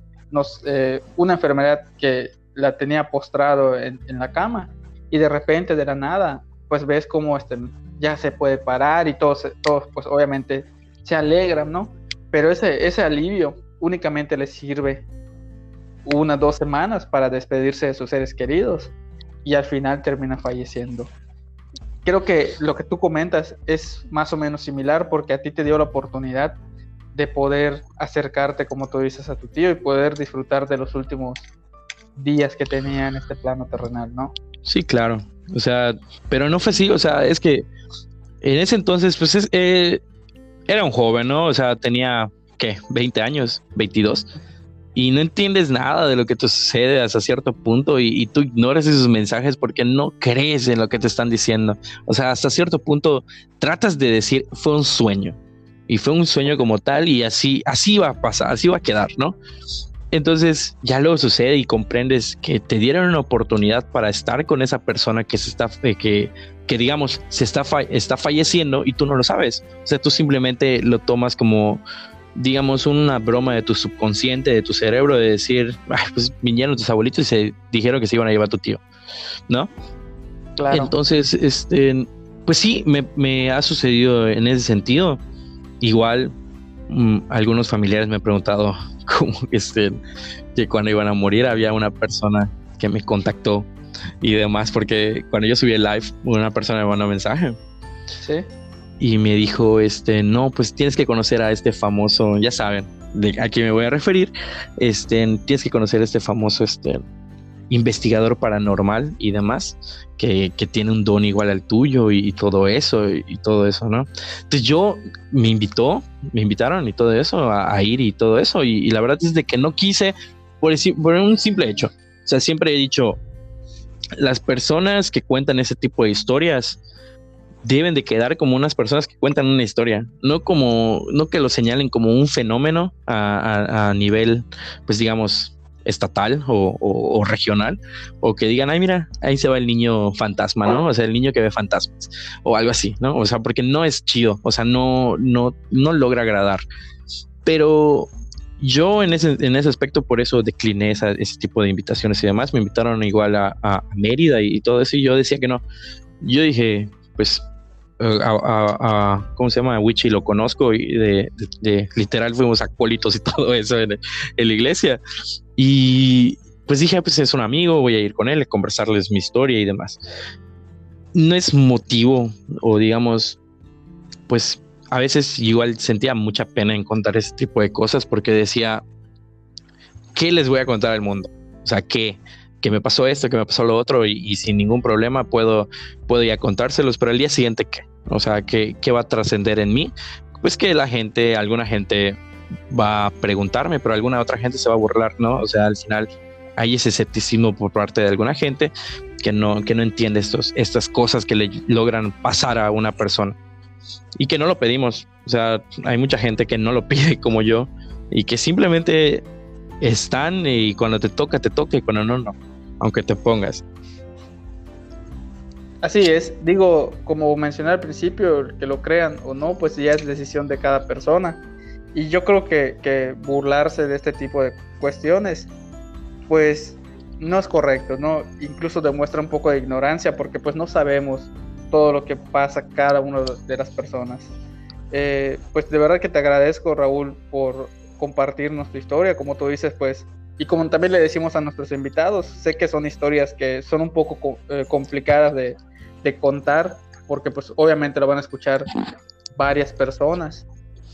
una enfermedad que la tenía postrado en, la cama y de repente de la nada pues ves como este ya se puede parar y todos, todos pues obviamente se alegran, ¿no? Pero ese, ese alivio únicamente les sirve unas dos semanas para despedirse de sus seres queridos y al final termina falleciendo. creo que lo que tú comentas es más o menos similar porque a ti te dio la oportunidad de poder acercarte, como tú dices, a tu tío y poder disfrutar de los últimos días que tenía en este plano terrenal, ¿no? Sí, claro. O sea, pero no fue así, o sea, es que en ese entonces, pues eh, era un joven, ¿no? O sea, tenía, ¿qué? 20 años, 22. Y no entiendes nada de lo que te sucede hasta cierto punto y, y, tú ignoras esos mensajes porque no crees en lo que te están diciendo. O sea, hasta cierto punto tratas de decir, fue un sueño. Y fue un sueño como tal y así, así va a pasar, así va a quedar, ¿no? Entonces ya luego sucede y comprendes que te dieron una oportunidad para estar con esa persona que se está, eh, que, que digamos, se está, está falleciendo y tú no lo sabes. O sea, tú simplemente lo tomas como, digamos, una broma de tu subconsciente, de tu cerebro, de decir, pues vinieron tus abuelitos y se dijeron que se iban a llevar a tu tío, ¿no? Claro. Entonces, este, pues sí, me, me ha sucedido en ese sentido. Igual, mmm, algunos familiares me han preguntado, que, este, que cuando iban a morir había una persona que me contactó y demás, porque cuando yo subí el live, una persona me mandó un mensaje. Sí. Y me dijo, este, no, pues tienes que conocer a este famoso, ya saben, de a quién me voy a referir, este, tienes que conocer a este famoso, este, investigador paranormal y demás, que, que, tiene un don igual al tuyo y, todo eso, y, todo eso, ¿no? Entonces yo me invitó, me invitaron y todo eso, a, ir y todo eso, y, la verdad es de que no quise por, un simple hecho. O sea, siempre he dicho, las personas que cuentan ese tipo de historias deben de quedar como unas personas que cuentan una historia, no como, no que lo señalen como un fenómeno a, a nivel, pues digamos, estatal o, o, o, regional, o que digan, ay, mira, ahí se va el niño fantasma, ¿no? O sea, el niño que ve fantasmas, o algo así, ¿no? O sea, porque no es chido, o sea, no, no, no logra agradar. Pero yo en ese, en ese aspecto, por eso decliné esa, ese tipo de invitaciones y demás. Me invitaron igual a, a Mérida y, y, todo eso, y yo decía que no. Yo dije, pues, a, a, ¿cómo se llama? A Wichi lo conozco y de, de, de, literal fuimos acólitos y todo eso en, en la iglesia. Y pues dije, pues es un amigo, voy a ir con él, conversarles mi historia y demás. No es motivo, o digamos, pues a veces igual sentía mucha pena en contar ese tipo de cosas porque decía, ¿qué les voy a contar al mundo? O sea, ¿qué? Que me pasó esto, que me pasó lo otro y, sin ningún problema puedo, puedo ya contárselos, pero al día siguiente, ¿qué? O sea, ¿qué, qué va a trascender en mí? Pues que la gente, alguna gente va a preguntarme, pero alguna otra gente se va a burlar, ¿no? O sea, al final hay ese escepticismo por parte de alguna gente que no, que no entiende estos, estas cosas que le logran pasar a una persona y que no lo pedimos. O sea, hay mucha gente que no lo pide como yo y que simplemente están y cuando te toca, te toca y cuando no, no, aunque te pongas. Así es, digo, como mencioné al principio, que lo crean o no, pues ya es decisión de cada persona. Y yo creo que, burlarse de este tipo de cuestiones, pues no es correcto, ¿no? Incluso demuestra un poco de ignorancia porque pues no sabemos todo lo que pasa cada una de las personas. Eh, pues de verdad que te agradezco, Raúl, por compartirnos tu historia, como tú dices, pues, y como también le decimos a nuestros invitados, sé que son historias que son un poco eh, complicadas de, de, contar, porque pues obviamente lo van a escuchar varias personas.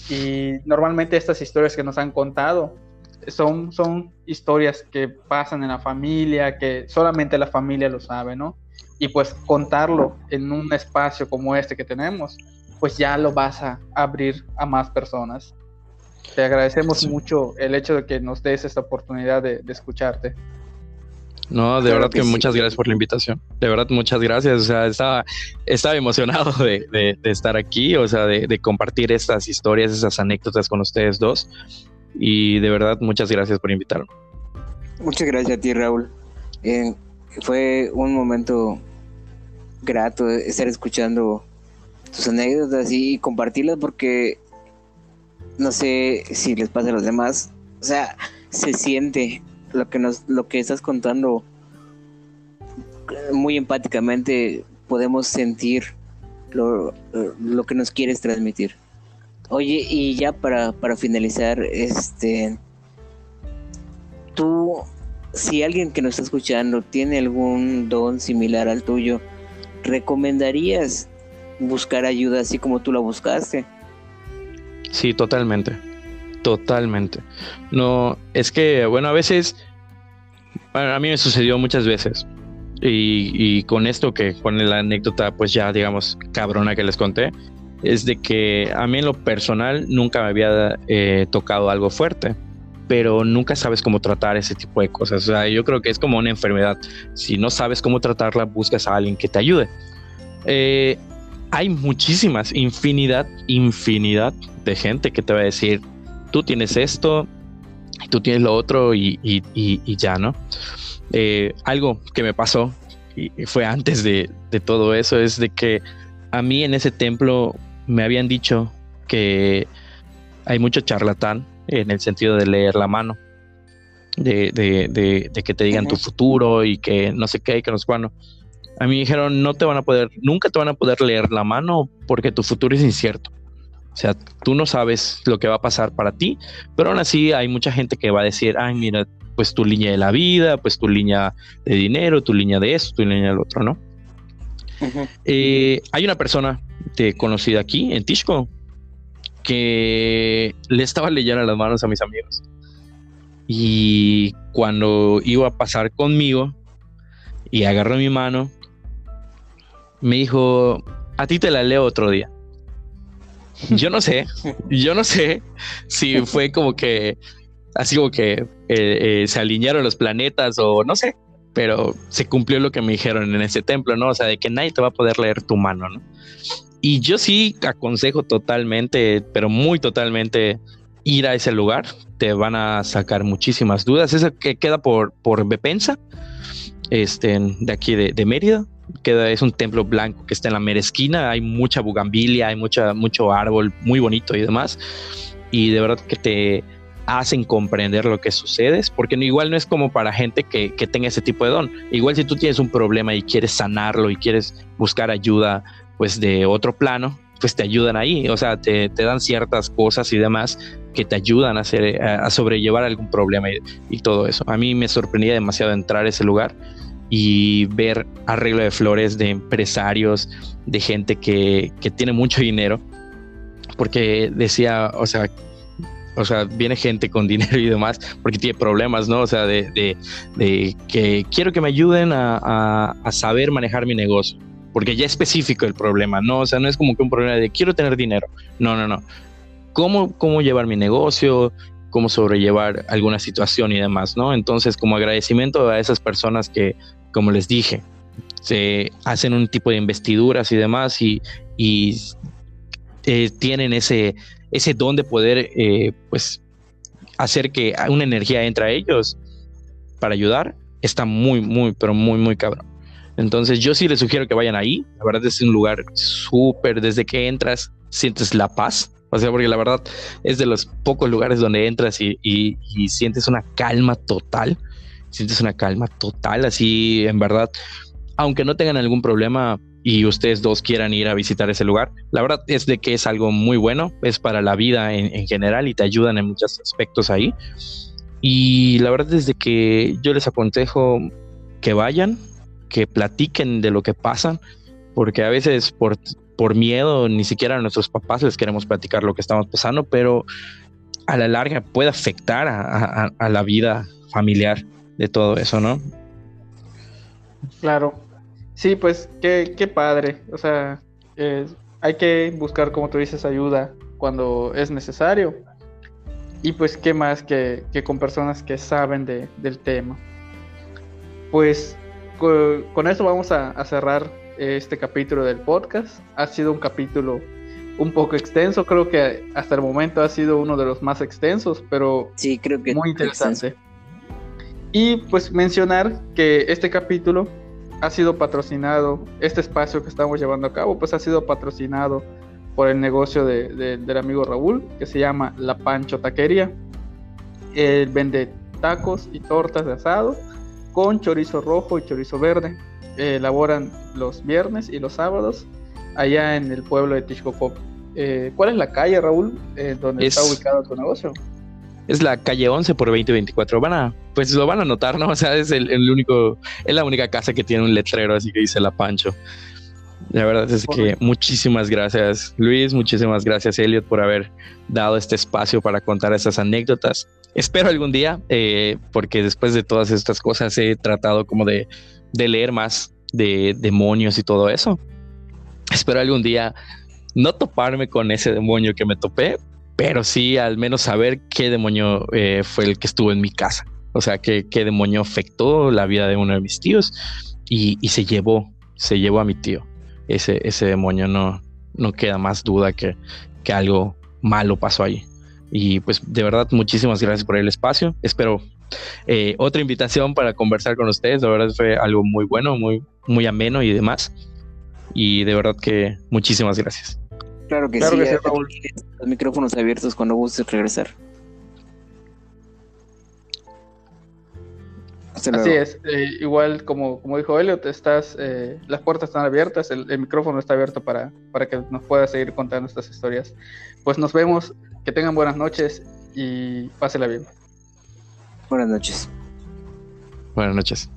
Y normalmente estas historias que nos han contado son, son historias que pasan en la familia, que solamente la familia lo sabe, ¿no? y pues contarlo en un espacio como este que tenemos, pues ya lo vas a abrir a más personas. Te agradecemos mucho el hecho de que nos des esta oportunidad de, de escucharte. No, de claro verdad que, que sí. muchas gracias por la invitación. De verdad, muchas gracias. O sea, estaba, estaba emocionado de, de, de estar aquí, o sea, de, compartir estas historias, esas anécdotas con ustedes dos. Y de verdad, muchas gracias por invitarme. Muchas gracias a ti, Raúl. Eh, fue un momento grato estar escuchando tus anécdotas y compartirlas porque no sé si les pasa a los demás. O sea, se siente lo que nos, lo que estás contando muy empáticamente podemos sentir lo, lo que nos quieres transmitir. Oye, y ya para, para finalizar, este tú si alguien que nos está escuchando tiene algún don similar al tuyo ¿recomendarías buscar ayuda así como tú la buscaste? Sí, totalmente. Totalmente. No, es que, bueno, a veces, a mí me sucedió muchas veces. Y, con esto que, con la anécdota, pues ya, digamos, cabrona que les conté, es de que a mí en lo personal nunca me había eh, tocado algo fuerte, pero nunca sabes cómo tratar ese tipo de cosas. O sea, yo creo que es como una enfermedad. Si no sabes cómo tratarla, buscas a alguien que te ayude. Eh, hay muchísimas, infinidad, infinidad de gente que te va a decir, tú tienes esto, tú tienes lo otro y, ya, ¿no? Eh, algo que me pasó y fue antes de, todo eso es de que a mí en ese templo me habían dicho que hay mucho charlatán en el sentido de leer la mano, de, que te digan tu futuro y que no sé qué, y que no sé cuándo. A mí me dijeron, no te van a poder, nunca te van a poder leer la mano porque tu futuro es incierto. O sea, tú no sabes lo que va a pasar para ti, pero aún así hay mucha gente que va a decir, ay, mira, pues tu línea de la vida, pues tu línea de dinero, tu línea de esto, tu línea del otro, ¿no? Eh, hay una persona conocida aquí en Tishko que le estaba leyendo las manos a mis amigos. Y cuando iba a pasar conmigo y agarró mi mano, me dijo, a ti te la leo otro día. Yo no sé, yo no sé si fue como que, así como que eh, eh, se alinearon los planetas o no sé, pero se cumplió lo que me dijeron en ese templo, ¿no? O sea, de que nadie te va a poder leer tu mano, ¿no? Y yo sí aconsejo totalmente, pero muy totalmente, ir a ese lugar. Te van a sacar muchísimas dudas. Eso que queda por, por Bepensa, este, de aquí de, de Mérida queda, es un templo blanco que está en la mera esquina, hay mucha bugambilia, hay mucha, mucho árbol muy bonito y demás, y de verdad que te hacen comprender lo que sucede, porque igual no es como para gente que, tenga ese tipo de don, igual si tú tienes un problema y quieres sanarlo y quieres buscar ayuda pues de otro plano, pues te ayudan ahí, o sea, te, dan ciertas cosas y demás que te ayudan a, hacer, a, sobrellevar algún problema y, y, todo eso. A mí me sorprendía demasiado entrar a ese lugar y ver arreglo de flores de empresarios, de gente que, tiene mucho dinero, porque decía, o sea, o sea, viene gente con dinero y demás porque tiene problemas, ¿no? O sea, de, que quiero que me ayuden a, saber manejar mi negocio, porque ya es específico el problema, ¿no? O sea, no es como que un problema de quiero tener dinero, no, no, no. ¿Cómo, cómo llevar mi negocio? cómo sobrellevar alguna situación y demás, ¿no? Entonces, como agradecimiento a esas personas que, como les dije, se hacen un tipo de investiduras y demás y, eh, tienen ese, ese don de poder, eh, pues, hacer que una energía entre a ellos para ayudar, está muy, muy, pero muy, muy cabrón. Entonces yo sí les sugiero que vayan ahí. La verdad es un lugar súper, desde que entras sientes la paz. O sea, porque la verdad es de los pocos lugares donde entras y, sientes una calma total. Sientes una calma total, así en verdad. Aunque no tengan algún problema y ustedes dos quieran ir a visitar ese lugar, la verdad es de que es algo muy bueno, es para la vida en, general y te ayudan en muchos aspectos ahí. Y la verdad es de que yo les aconsejo que vayan, que platiquen de lo que pasan, porque a veces por por miedo, ni siquiera a nuestros papás les queremos platicar lo que estamos pasando, pero a la larga puede afectar a, la vida familiar de todo eso, ¿no? Claro. Sí, pues qué, qué padre. O sea, hay que buscar, como tú dices, ayuda cuando es necesario. Y pues qué más que, con personas que saben del tema. Pues con, eso vamos a cerrar este capítulo del podcast. Ha sido un capítulo un poco extenso, creo que hasta el momento ha sido uno de los más extensos, pero sí, creo que muy interesante. Y pues mencionar que este capítulo ha sido patrocinado, este espacio que estamos llevando a cabo, pues ha sido patrocinado por el negocio de, del amigo Raúl, que se llama La Pancho Taquería. Él vende tacos y tortas de asado con chorizo rojo y chorizo verde elaboran los viernes y los sábados allá en el pueblo de Tishkopop. Eh, ¿Cuál es la calle, Raúl, eh, donde está ubicado tu negocio? Es la calle 11 por 2024. Van a, pues lo van a notar, ¿no? O sea, es el, único, es la única casa que tiene un letrero así que dice La Pancho. La verdad es que muchísimas gracias Luis, muchísimas gracias Elliot por haber dado este espacio para contar esas anécdotas. Espero algún día, eh, porque después de todas estas cosas he tratado como de, de leer más de demonios y todo eso. Espero algún día no toparme con ese demonio que me topé, pero sí al menos saber qué demonio eh, fue el que estuvo en mi casa. O sea, qué, qué demonio afectó la vida de uno de mis tíos y, y se llevó, se llevó a mi tío ese, ese demonio, no, no queda más duda que, que algo malo pasó ahí. Y pues de verdad, muchísimas gracias por el espacio. Espero eh, otra invitación para conversar con ustedes. La verdad fue algo muy bueno, muy, muy ameno y demás. Y de verdad que muchísimas gracias. Claro que sí, los micrófonos abiertos cuando gustes regresar. Así es, eh, igual como, como dijo Elliot, estás, eh, las puertas están abiertas, el, micrófono está abierto para, para que nos puedas seguir contando estas historias. Pues nos vemos, que tengan buenas noches y pásela bien. Buenas noches. Buenas noches.